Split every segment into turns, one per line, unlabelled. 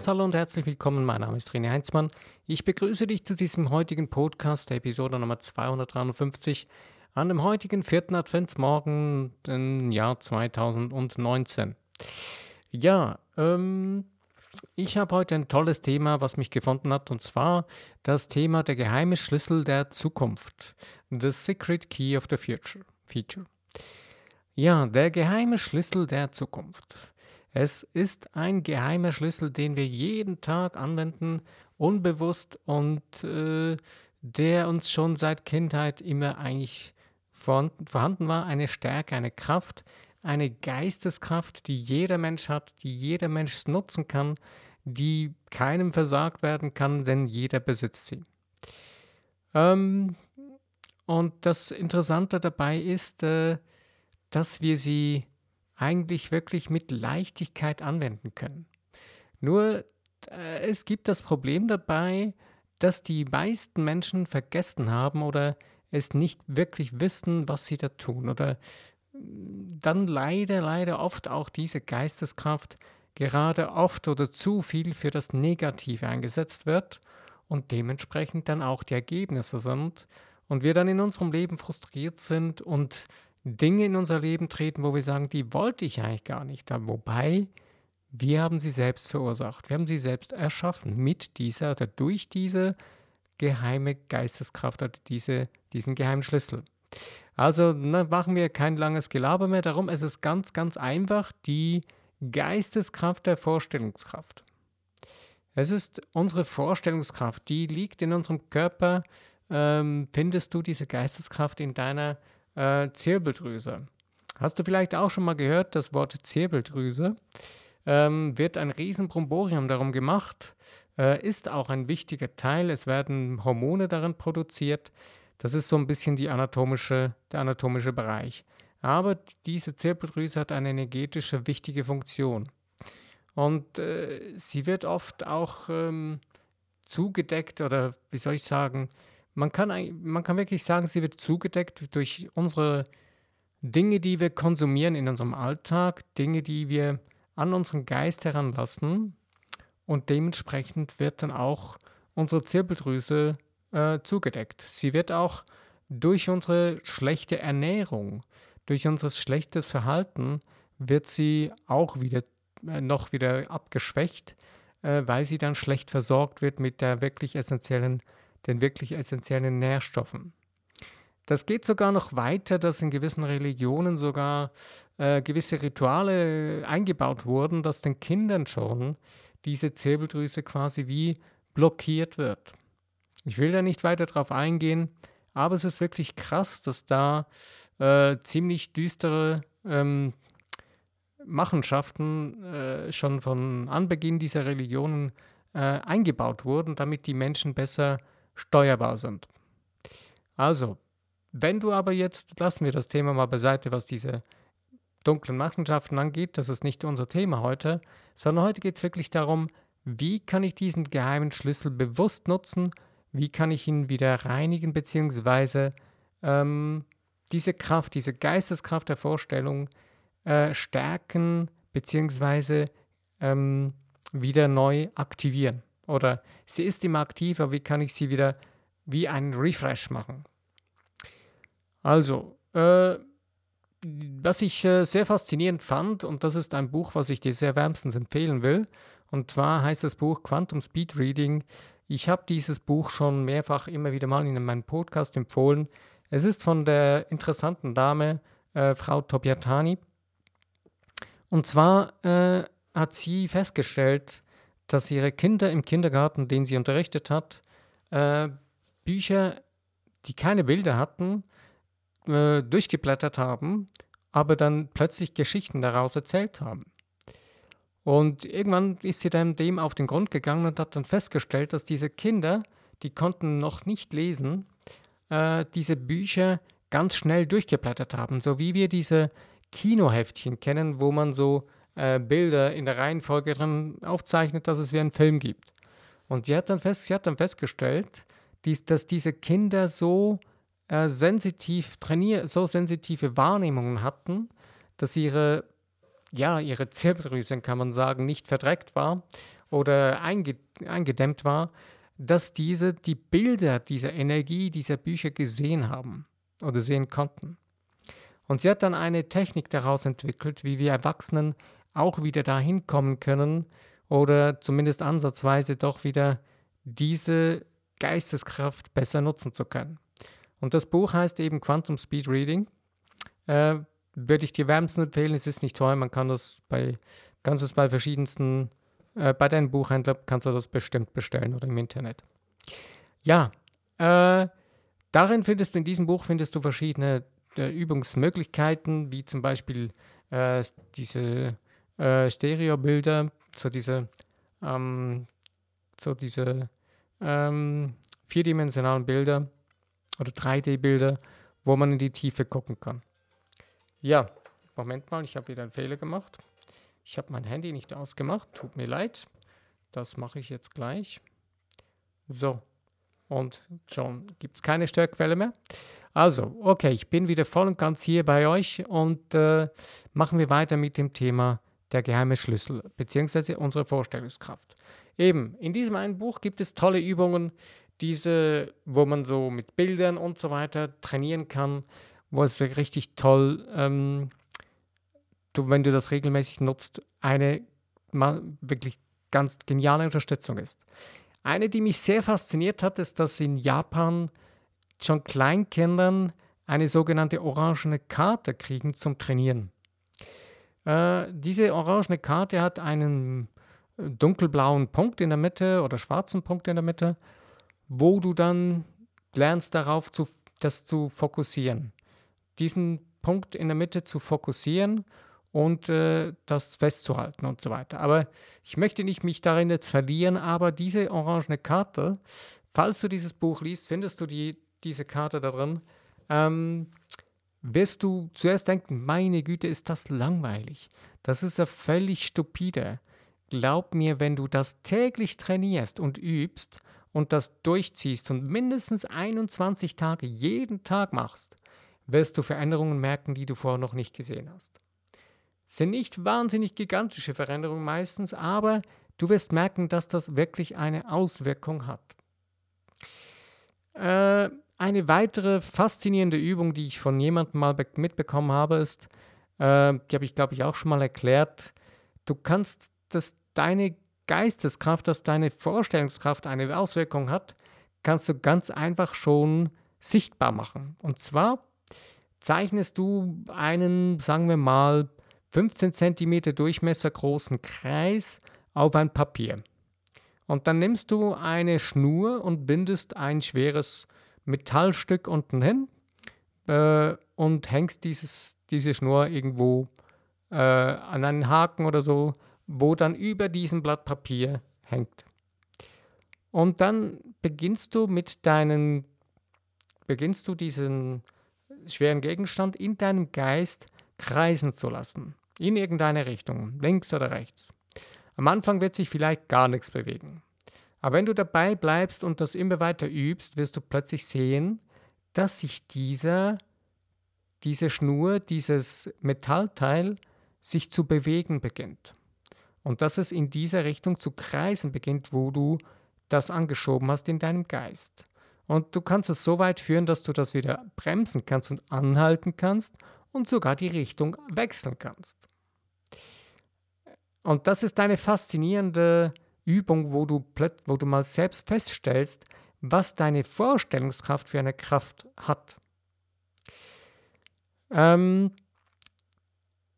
Podcast. Hallo und herzlich willkommen. Mein Name ist René Heinzmann. Ich begrüße dich zu diesem heutigen Podcast, der Episode Nummer 253, an dem heutigen vierten Adventsmorgen im Jahr 2019. Ja, ähm, ich habe heute ein tolles Thema, was mich gefunden hat, und zwar das Thema der geheime Schlüssel der Zukunft. The Secret Key of the Future. Feature. Ja, der geheime Schlüssel der Zukunft. Es ist ein geheimer Schlüssel, den wir jeden Tag anwenden, unbewusst und äh, der uns schon seit Kindheit immer eigentlich vorhanden war. Eine Stärke, eine Kraft, eine Geisteskraft, die jeder Mensch hat, die jeder Mensch nutzen kann, die keinem versagt werden kann, denn jeder besitzt sie. Ähm, und das Interessante dabei ist, äh, dass wir sie eigentlich wirklich mit Leichtigkeit anwenden können. Nur äh, es gibt das Problem dabei, dass die meisten Menschen vergessen haben oder es nicht wirklich wissen, was sie da tun oder mm, dann leider, leider oft auch diese Geisteskraft gerade oft oder zu viel für das Negative eingesetzt wird und dementsprechend dann auch die Ergebnisse sind und wir dann in unserem Leben frustriert sind und Dinge in unser Leben treten, wo wir sagen, die wollte ich eigentlich gar nicht. Wobei, wir haben sie selbst verursacht. Wir haben sie selbst erschaffen mit dieser oder durch diese geheime Geisteskraft oder diese, diesen geheimen Schlüssel. Also na, machen wir kein langes Gelaber mehr. Darum ist es ganz, ganz einfach die Geisteskraft der Vorstellungskraft. Es ist unsere Vorstellungskraft, die liegt in unserem Körper. Ähm, findest du diese Geisteskraft in deiner äh, Zirbeldrüse. Hast du vielleicht auch schon mal gehört, das Wort Zirbeldrüse? Ähm, wird ein Riesenbromborium darum gemacht, äh, ist auch ein wichtiger Teil. Es werden Hormone darin produziert. Das ist so ein bisschen anatomische, der anatomische Bereich. Aber diese Zirbeldrüse hat eine energetische wichtige Funktion. Und äh, sie wird oft auch ähm, zugedeckt oder wie soll ich sagen, man kann, man kann wirklich sagen, sie wird zugedeckt durch unsere Dinge, die wir konsumieren in unserem Alltag, Dinge, die wir an unseren Geist heranlassen. Und dementsprechend wird dann auch unsere Zirbeldrüse äh, zugedeckt. Sie wird auch durch unsere schlechte Ernährung, durch unser schlechtes Verhalten, wird sie auch wieder äh, noch wieder abgeschwächt, äh, weil sie dann schlecht versorgt wird mit der wirklich essentiellen den wirklich essentiellen Nährstoffen. Das geht sogar noch weiter, dass in gewissen Religionen sogar äh, gewisse Rituale eingebaut wurden, dass den Kindern schon diese Zirbeldrüse quasi wie blockiert wird. Ich will da nicht weiter drauf eingehen, aber es ist wirklich krass, dass da äh, ziemlich düstere ähm, Machenschaften äh, schon von Anbeginn dieser Religionen äh, eingebaut wurden, damit die Menschen besser steuerbar sind. Also, wenn du aber jetzt, lassen wir das Thema mal beiseite, was diese dunklen Machenschaften angeht, das ist nicht unser Thema heute, sondern heute geht es wirklich darum, wie kann ich diesen geheimen Schlüssel bewusst nutzen, wie kann ich ihn wieder reinigen, beziehungsweise ähm, diese Kraft, diese Geisteskraft der Vorstellung äh, stärken, beziehungsweise ähm, wieder neu aktivieren. Oder sie ist immer aktiv, aber wie kann ich sie wieder wie einen Refresh machen? Also, äh, was ich äh, sehr faszinierend fand, und das ist ein Buch, was ich dir sehr wärmstens empfehlen will, und zwar heißt das Buch Quantum Speed Reading. Ich habe dieses Buch schon mehrfach immer wieder mal in meinem Podcast empfohlen. Es ist von der interessanten Dame, äh, Frau Tobiatani. Und zwar äh, hat sie festgestellt, dass ihre Kinder im Kindergarten, den sie unterrichtet hat, äh, Bücher, die keine Bilder hatten, äh, durchgeblättert haben, aber dann plötzlich Geschichten daraus erzählt haben. Und irgendwann ist sie dann dem auf den Grund gegangen und hat dann festgestellt, dass diese Kinder, die konnten noch nicht lesen, äh, diese Bücher ganz schnell durchgeblättert haben, so wie wir diese Kinoheftchen kennen, wo man so äh, Bilder in der Reihenfolge drin aufzeichnet, dass es wie einen Film gibt. Und sie hat dann, fest, sie hat dann festgestellt, dies, dass diese Kinder so äh, sensitiv trainiert, so sensitive Wahrnehmungen hatten, dass ihre, ja, ihre Zirbeldrüse, kann man sagen, nicht verdreckt war oder einge eingedämmt war, dass diese die Bilder dieser Energie dieser Bücher gesehen haben oder sehen konnten. Und sie hat dann eine Technik daraus entwickelt, wie wir Erwachsenen auch wieder dahin kommen können oder zumindest ansatzweise doch wieder diese Geisteskraft besser nutzen zu können. Und das Buch heißt eben Quantum Speed Reading. Äh, würde ich dir wärmstens empfehlen. Es ist nicht teuer, man kann das bei, kannst es bei verschiedensten, äh, bei deinem Buchhändler kannst du das bestimmt bestellen oder im Internet. Ja, äh, darin findest du, in diesem Buch findest du verschiedene äh, Übungsmöglichkeiten, wie zum Beispiel äh, diese äh, Stereobilder, so diese, ähm, so diese ähm, vierdimensionalen Bilder oder 3D-Bilder, wo man in die Tiefe gucken kann. Ja, Moment mal, ich habe wieder einen Fehler gemacht. Ich habe mein Handy nicht ausgemacht, tut mir leid. Das mache ich jetzt gleich. So, und schon gibt es keine Störquelle mehr. Also, okay, ich bin wieder voll und ganz hier bei euch und äh, machen wir weiter mit dem Thema der geheime Schlüssel bzw. unsere Vorstellungskraft. Eben, in diesem einen Buch gibt es tolle Übungen, diese, wo man so mit Bildern und so weiter trainieren kann, wo es richtig toll, ähm, du, wenn du das regelmäßig nutzt, eine wirklich ganz geniale Unterstützung ist. Eine, die mich sehr fasziniert hat, ist, dass in Japan schon Kleinkindern eine sogenannte orangene Karte kriegen zum Trainieren. Äh, diese orangene Karte hat einen dunkelblauen Punkt in der Mitte oder schwarzen Punkt in der Mitte, wo du dann lernst darauf, zu, das zu fokussieren. Diesen Punkt in der Mitte zu fokussieren und äh, das festzuhalten und so weiter. Aber ich möchte nicht mich darin jetzt verlieren, aber diese orangene Karte, falls du dieses Buch liest, findest du die, diese Karte da drin. Ähm, wirst du zuerst denken, meine Güte, ist das langweilig. Das ist ja völlig stupide. Glaub mir, wenn du das täglich trainierst und übst und das durchziehst und mindestens 21 Tage jeden Tag machst, wirst du Veränderungen merken, die du vorher noch nicht gesehen hast. Sind nicht wahnsinnig gigantische Veränderungen meistens, aber du wirst merken, dass das wirklich eine Auswirkung hat. Äh, eine weitere faszinierende Übung, die ich von jemandem mal mitbekommen habe, ist, äh, die habe ich glaube ich auch schon mal erklärt, du kannst das deine Geisteskraft, dass deine Vorstellungskraft eine Auswirkung hat, kannst du ganz einfach schon sichtbar machen. Und zwar zeichnest du einen, sagen wir mal, 15 cm Durchmesser großen Kreis auf ein Papier. Und dann nimmst du eine Schnur und bindest ein schweres Metallstück unten hin äh, und hängst dieses, diese Schnur irgendwo äh, an einen Haken oder so wo dann über diesem Blatt Papier hängt. Und dann beginnst du mit deinen, beginnst du diesen schweren Gegenstand in deinem Geist kreisen zu lassen. In irgendeine Richtung, links oder rechts. Am Anfang wird sich vielleicht gar nichts bewegen. Aber wenn du dabei bleibst und das immer weiter übst, wirst du plötzlich sehen, dass sich dieser, diese Schnur, dieses Metallteil sich zu bewegen beginnt. Und dass es in dieser Richtung zu kreisen beginnt, wo du das angeschoben hast in deinem Geist. Und du kannst es so weit führen, dass du das wieder bremsen kannst und anhalten kannst und sogar die Richtung wechseln kannst. Und das ist eine faszinierende Übung, wo du, wo du mal selbst feststellst, was deine Vorstellungskraft für eine Kraft hat. Ähm,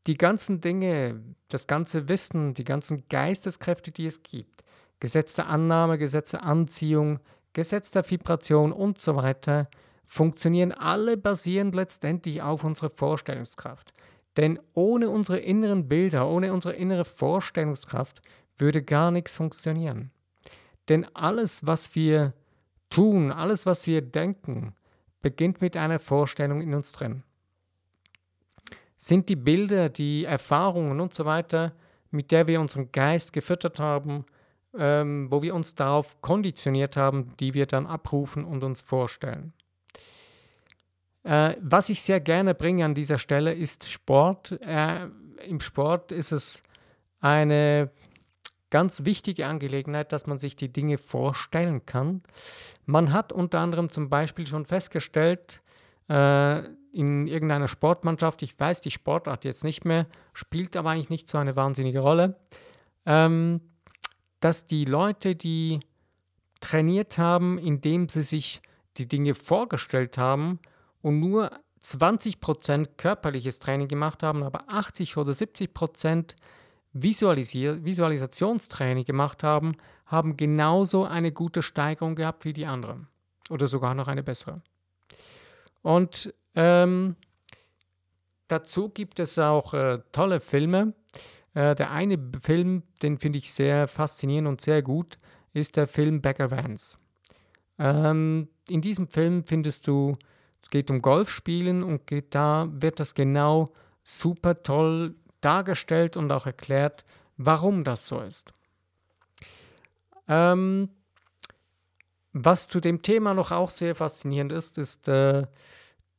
die ganzen Dinge, das ganze Wissen, die ganzen Geisteskräfte, die es gibt, Gesetz der Annahme, Gesetz der Anziehung, Gesetz der Vibration und so weiter, funktionieren alle basierend letztendlich auf unserer Vorstellungskraft. Denn ohne unsere inneren Bilder, ohne unsere innere Vorstellungskraft würde gar nichts funktionieren. Denn alles, was wir tun, alles, was wir denken, beginnt mit einer Vorstellung in uns drin sind die Bilder, die Erfahrungen und so weiter, mit der wir unseren Geist gefüttert haben, ähm, wo wir uns darauf konditioniert haben, die wir dann abrufen und uns vorstellen. Äh, was ich sehr gerne bringe an dieser Stelle ist Sport. Äh, Im Sport ist es eine ganz wichtige Angelegenheit, dass man sich die Dinge vorstellen kann. Man hat unter anderem zum Beispiel schon festgestellt, äh, in irgendeiner Sportmannschaft, ich weiß die Sportart jetzt nicht mehr, spielt aber eigentlich nicht so eine wahnsinnige Rolle, ähm, dass die Leute, die trainiert haben, indem sie sich die Dinge vorgestellt haben und nur 20% körperliches Training gemacht haben, aber 80 oder 70% Visualisier Visualisationstraining gemacht haben, haben genauso eine gute Steigerung gehabt wie die anderen. Oder sogar noch eine bessere. Und ähm, dazu gibt es auch äh, tolle Filme. Äh, der eine Film, den finde ich sehr faszinierend und sehr gut, ist der Film Becker Vance. Ähm, in diesem Film findest du, es geht um Golfspielen und da wird das genau super toll dargestellt und auch erklärt, warum das so ist. Ähm, was zu dem Thema noch auch sehr faszinierend ist, ist äh,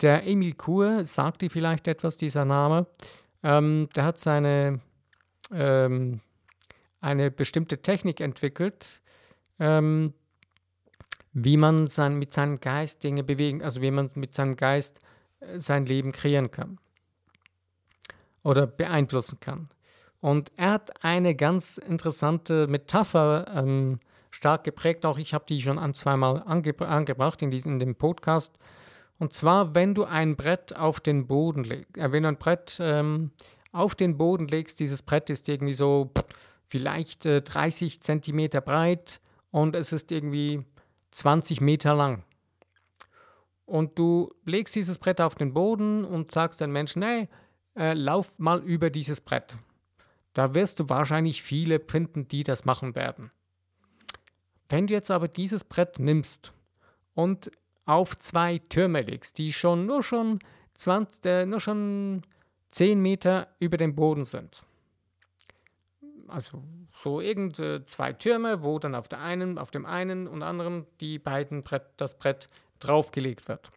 der Emil Kur, sagt dir vielleicht etwas, dieser Name. Ähm, der hat seine ähm, eine bestimmte Technik entwickelt, ähm, wie man sein, mit seinem Geist Dinge bewegen, also wie man mit seinem Geist äh, sein Leben kreieren kann oder beeinflussen kann. Und er hat eine ganz interessante Metapher ähm, stark geprägt, auch ich habe die schon ein, zweimal ange angebracht in, diesem, in dem Podcast. Und zwar, wenn du ein Brett auf den Boden legst, äh, wenn du ein Brett ähm, auf den Boden legst, dieses Brett ist irgendwie so vielleicht äh, 30 Zentimeter breit und es ist irgendwie 20 Meter lang. Und du legst dieses Brett auf den Boden und sagst den Menschen, hey, äh, lauf mal über dieses Brett. Da wirst du wahrscheinlich viele finden, die das machen werden. Wenn du jetzt aber dieses Brett nimmst und auf zwei Türme legst, die schon nur schon 20, äh, nur schon 10 Meter über dem Boden sind. Also so irgend äh, zwei Türme, wo dann auf der einen, auf dem einen und anderen die beiden Brett, das Brett draufgelegt wird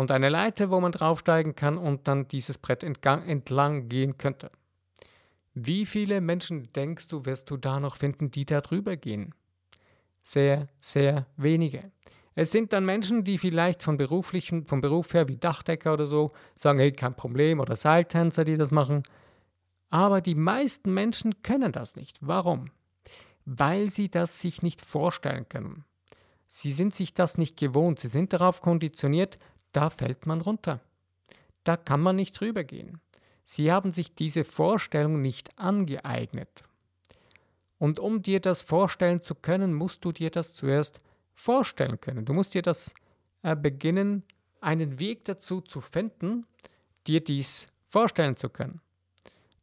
und eine Leiter, wo man draufsteigen kann und dann dieses Brett entlang gehen könnte. Wie viele Menschen denkst du, wirst du da noch finden, die da drüber gehen? Sehr, sehr wenige. Es sind dann Menschen, die vielleicht von beruflichen, vom Beruf her wie Dachdecker oder so sagen, hey, kein Problem, oder Seiltänzer, die das machen. Aber die meisten Menschen können das nicht. Warum? Weil sie das sich nicht vorstellen können. Sie sind sich das nicht gewohnt. Sie sind darauf konditioniert, da fällt man runter. Da kann man nicht drüber gehen. Sie haben sich diese Vorstellung nicht angeeignet. Und um dir das vorstellen zu können, musst du dir das zuerst vorstellen können. Du musst dir das äh, beginnen, einen Weg dazu zu finden, dir dies vorstellen zu können.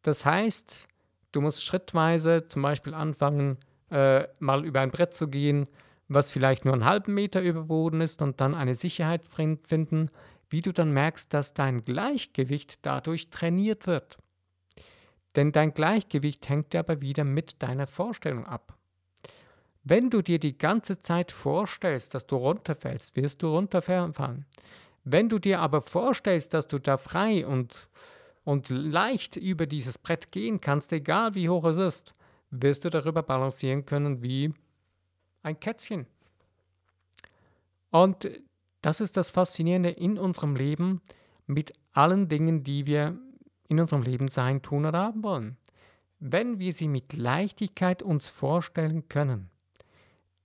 Das heißt, du musst schrittweise zum Beispiel anfangen, äh, mal über ein Brett zu gehen, was vielleicht nur einen halben Meter über Boden ist und dann eine Sicherheit finden, wie du dann merkst, dass dein Gleichgewicht dadurch trainiert wird. Denn dein Gleichgewicht hängt aber wieder mit deiner Vorstellung ab. Wenn du dir die ganze Zeit vorstellst, dass du runterfällst, wirst du runterfallen. Wenn du dir aber vorstellst, dass du da frei und, und leicht über dieses Brett gehen kannst, egal wie hoch es ist, wirst du darüber balancieren können wie ein Kätzchen. Und das ist das Faszinierende in unserem Leben mit allen Dingen, die wir in unserem Leben sein, tun oder haben wollen. Wenn wir sie mit Leichtigkeit uns vorstellen können,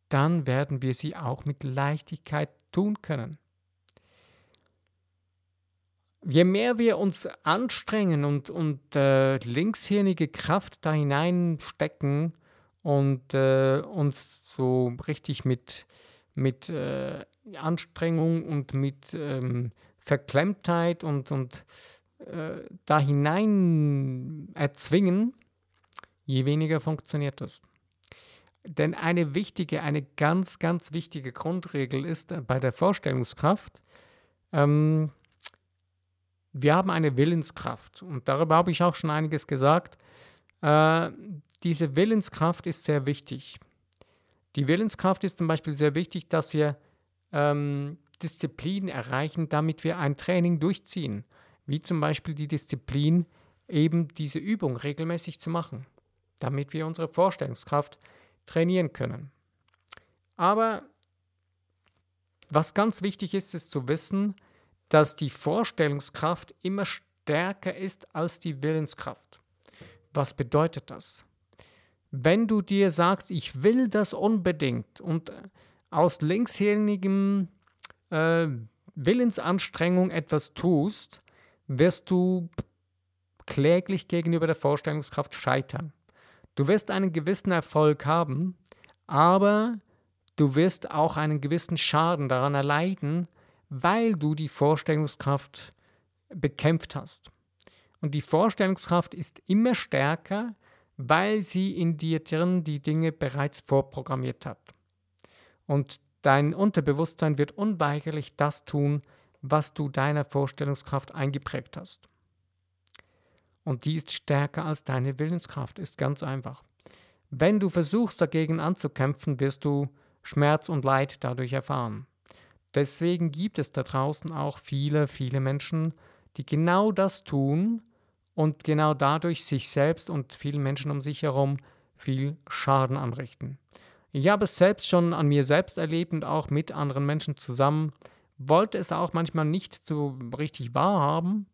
dann werden wir sie auch mit Leichtigkeit tun können. Je mehr wir uns anstrengen und, und äh, linkshirnige Kraft da hineinstecken, und äh, uns so richtig mit, mit äh, Anstrengung und mit ähm, Verklemmtheit und, und äh, da hinein erzwingen, je weniger funktioniert das. Denn eine wichtige, eine ganz, ganz wichtige Grundregel ist bei der Vorstellungskraft, ähm, wir haben eine Willenskraft und darüber habe ich auch schon einiges gesagt. Äh, diese Willenskraft ist sehr wichtig. Die Willenskraft ist zum Beispiel sehr wichtig, dass wir ähm, Disziplin erreichen, damit wir ein Training durchziehen. Wie zum Beispiel die Disziplin, eben diese Übung regelmäßig zu machen. damit wir unsere Vorstellungskraft trainieren können. Aber was ganz wichtig ist, ist zu wissen, dass die Vorstellungskraft immer stärker ist als die Willenskraft. Was bedeutet das? Wenn du dir sagst, ich will das unbedingt und aus linkshirnigem äh, Willensanstrengung etwas tust, wirst du kläglich gegenüber der Vorstellungskraft scheitern. Du wirst einen gewissen Erfolg haben, aber du wirst auch einen gewissen Schaden daran erleiden, weil du die Vorstellungskraft bekämpft hast. Und die Vorstellungskraft ist immer stärker, weil sie in dir drin die Dinge bereits vorprogrammiert hat. Und dein Unterbewusstsein wird unweigerlich das tun, was du deiner Vorstellungskraft eingeprägt hast. Und die ist stärker als deine Willenskraft, ist ganz einfach. Wenn du versuchst dagegen anzukämpfen, wirst du Schmerz und Leid dadurch erfahren. Deswegen gibt es da draußen auch viele, viele Menschen, die genau das tun und genau dadurch sich selbst und vielen Menschen um sich herum viel Schaden anrichten. Ich habe es selbst schon an mir selbst erlebt und auch mit anderen Menschen zusammen, wollte es auch manchmal nicht so richtig wahrhaben,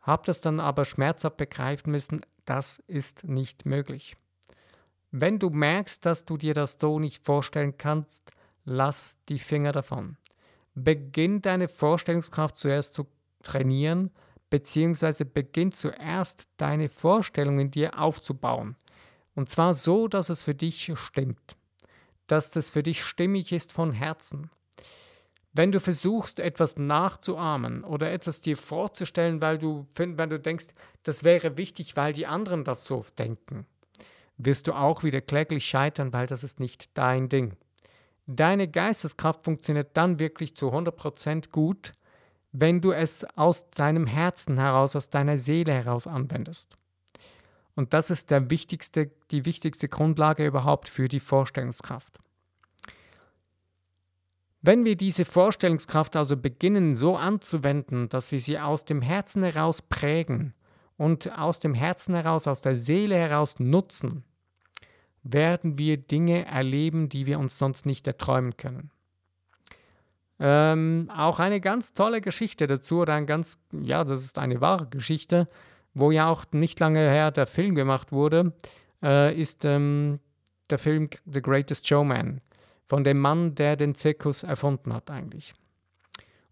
habe das dann aber schmerzhaft begreifen müssen, das ist nicht möglich. Wenn du merkst, dass du dir das so nicht vorstellen kannst, lass die Finger davon. Beginn deine Vorstellungskraft zuerst zu trainieren, beziehungsweise beginn zuerst deine Vorstellung in dir aufzubauen. Und zwar so, dass es für dich stimmt. Dass das für dich stimmig ist von Herzen. Wenn du versuchst, etwas nachzuahmen oder etwas dir vorzustellen, weil du, weil du denkst, das wäre wichtig, weil die anderen das so denken, wirst du auch wieder kläglich scheitern, weil das ist nicht dein Ding. Deine Geisteskraft funktioniert dann wirklich zu 100% gut, wenn du es aus deinem Herzen heraus, aus deiner Seele heraus anwendest. Und das ist der wichtigste, die wichtigste Grundlage überhaupt für die Vorstellungskraft. Wenn wir diese Vorstellungskraft also beginnen so anzuwenden, dass wir sie aus dem Herzen heraus prägen und aus dem Herzen heraus, aus der Seele heraus nutzen, werden wir Dinge erleben, die wir uns sonst nicht erträumen können. Ähm, auch eine ganz tolle Geschichte dazu, oder ein ganz, ja, das ist eine wahre Geschichte, wo ja auch nicht lange her der Film gemacht wurde, äh, ist ähm, der Film The Greatest Showman von dem Mann, der den Zirkus erfunden hat eigentlich.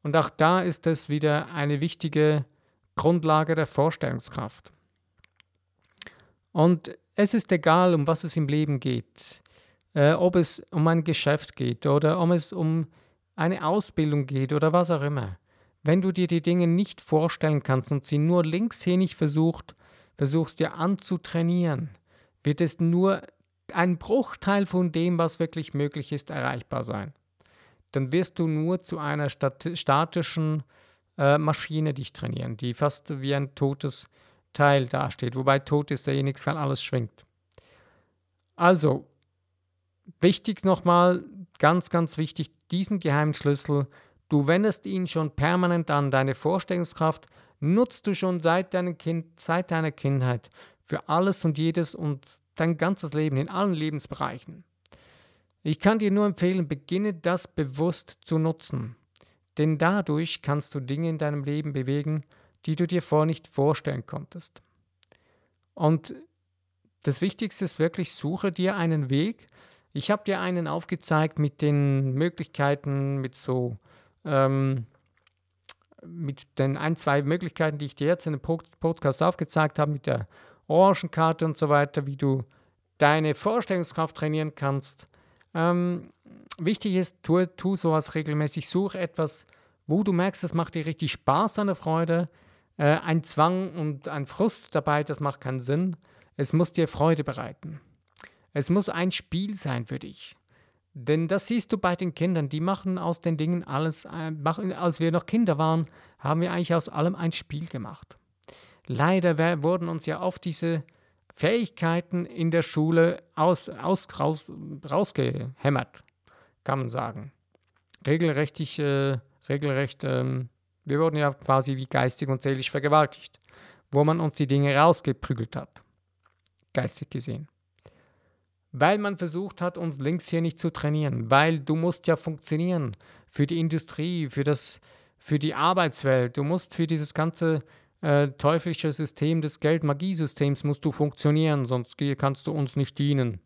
Und auch da ist es wieder eine wichtige Grundlage der Vorstellungskraft. Und es ist egal, um was es im Leben geht, äh, ob es um ein Geschäft geht oder ob es um eine Ausbildung geht oder was auch immer. Wenn du dir die Dinge nicht vorstellen kannst und sie nur linkshänig versucht, versuchst dir anzutrainieren, wird es nur ein Bruchteil von dem, was wirklich möglich ist, erreichbar sein. Dann wirst du nur zu einer stat statischen äh, Maschine dich trainieren, die fast wie ein totes Teil dasteht. Wobei tot ist derjenige, weil alles schwingt. Also, wichtig nochmal, ganz, ganz wichtig, diesen geheimen Schlüssel, du wendest ihn schon permanent an, deine Vorstellungskraft nutzt du schon seit, kind, seit deiner Kindheit für alles und jedes und dein ganzes Leben, in allen Lebensbereichen. Ich kann dir nur empfehlen, beginne das bewusst zu nutzen. Denn dadurch kannst du Dinge in deinem Leben bewegen, die du dir vorher nicht vorstellen konntest. Und das Wichtigste ist wirklich, suche dir einen Weg. Ich habe dir einen aufgezeigt mit den Möglichkeiten, mit so, ähm, mit den ein, zwei Möglichkeiten, die ich dir jetzt in dem Podcast aufgezeigt habe, mit der Orangenkarte und so weiter, wie du deine Vorstellungskraft trainieren kannst. Ähm, wichtig ist, tu, tu sowas regelmäßig, such etwas, wo du merkst, das macht dir richtig Spaß, eine Freude. Äh, ein Zwang und ein Frust dabei, das macht keinen Sinn. Es muss dir Freude bereiten. Es muss ein Spiel sein für dich. Denn das siehst du bei den Kindern, die machen aus den Dingen alles, äh, machen, als wir noch Kinder waren, haben wir eigentlich aus allem ein Spiel gemacht. Leider wurden uns ja oft diese Fähigkeiten in der Schule aus, aus, raus, rausgehämmert, kann man sagen. Regelrecht, äh, regelrecht ähm, wir wurden ja quasi wie geistig und seelisch vergewaltigt, wo man uns die Dinge rausgeprügelt hat, geistig gesehen. Weil man versucht hat, uns links hier nicht zu trainieren, weil du musst ja funktionieren für die Industrie, für, das, für die Arbeitswelt, du musst für dieses ganze äh, teuflische System des Geld-Magiesystems musst du funktionieren, sonst kannst du uns nicht dienen.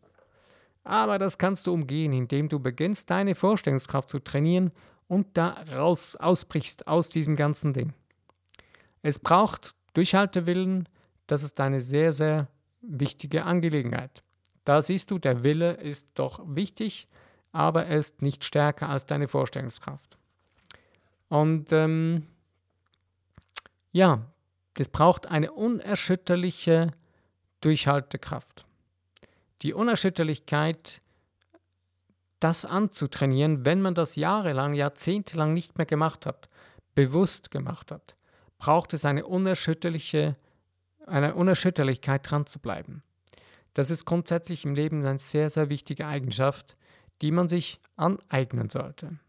Aber das kannst du umgehen, indem du beginnst, deine Vorstellungskraft zu trainieren und da raus ausbrichst aus diesem ganzen Ding. Es braucht Durchhaltewillen, das ist eine sehr, sehr wichtige Angelegenheit. Da siehst du, der Wille ist doch wichtig, aber er ist nicht stärker als deine Vorstellungskraft. Und ähm, ja, es braucht eine unerschütterliche Durchhaltekraft. Die Unerschütterlichkeit, das anzutrainieren, wenn man das jahrelang, jahrzehntelang nicht mehr gemacht hat, bewusst gemacht hat, braucht es eine unerschütterliche, eine Unerschütterlichkeit dran zu bleiben. Das ist grundsätzlich im Leben eine sehr, sehr wichtige Eigenschaft, die man sich aneignen sollte.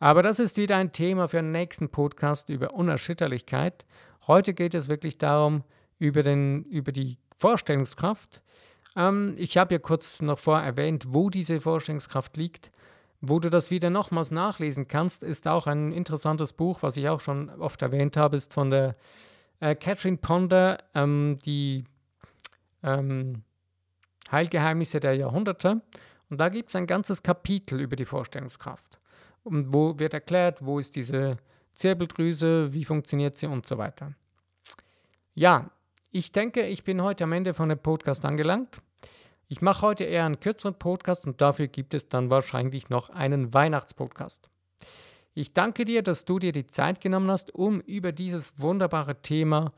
Aber das ist wieder ein Thema für einen nächsten Podcast über Unerschütterlichkeit. Heute geht es wirklich darum, über, den, über die Vorstellungskraft. Ähm, ich habe ja kurz noch vorher erwähnt, wo diese Vorstellungskraft liegt. Wo du das wieder nochmals nachlesen kannst, ist auch ein interessantes Buch, was ich auch schon oft erwähnt habe, ist von der äh, Catherine Ponder, ähm, die ähm, Heilgeheimnisse der Jahrhunderte. Und da gibt es ein ganzes Kapitel über die Vorstellungskraft. Und wo wird erklärt, wo ist diese Zirbeldrüse, wie funktioniert sie und so weiter. Ja, ich denke, ich bin heute am Ende von dem Podcast angelangt. Ich mache heute eher einen kürzeren Podcast und dafür gibt es dann wahrscheinlich noch einen Weihnachtspodcast. Ich danke dir, dass du dir die Zeit genommen hast, um über dieses wunderbare Thema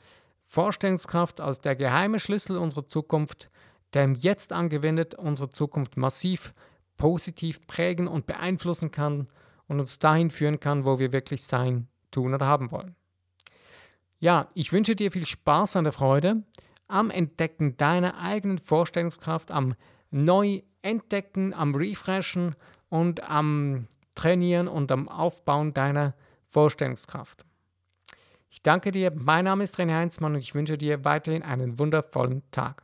Vorstellungskraft als der geheime Schlüssel unserer Zukunft der jetzt angewendet unsere Zukunft massiv positiv prägen und beeinflussen kann und uns dahin führen kann, wo wir wirklich sein, tun oder haben wollen. Ja, ich wünsche dir viel Spaß an der Freude am Entdecken deiner eigenen Vorstellungskraft, am Neuentdecken, am Refreshen und am Trainieren und am Aufbauen deiner Vorstellungskraft. Ich danke dir, mein Name ist René Heinzmann und ich wünsche dir weiterhin einen wundervollen Tag.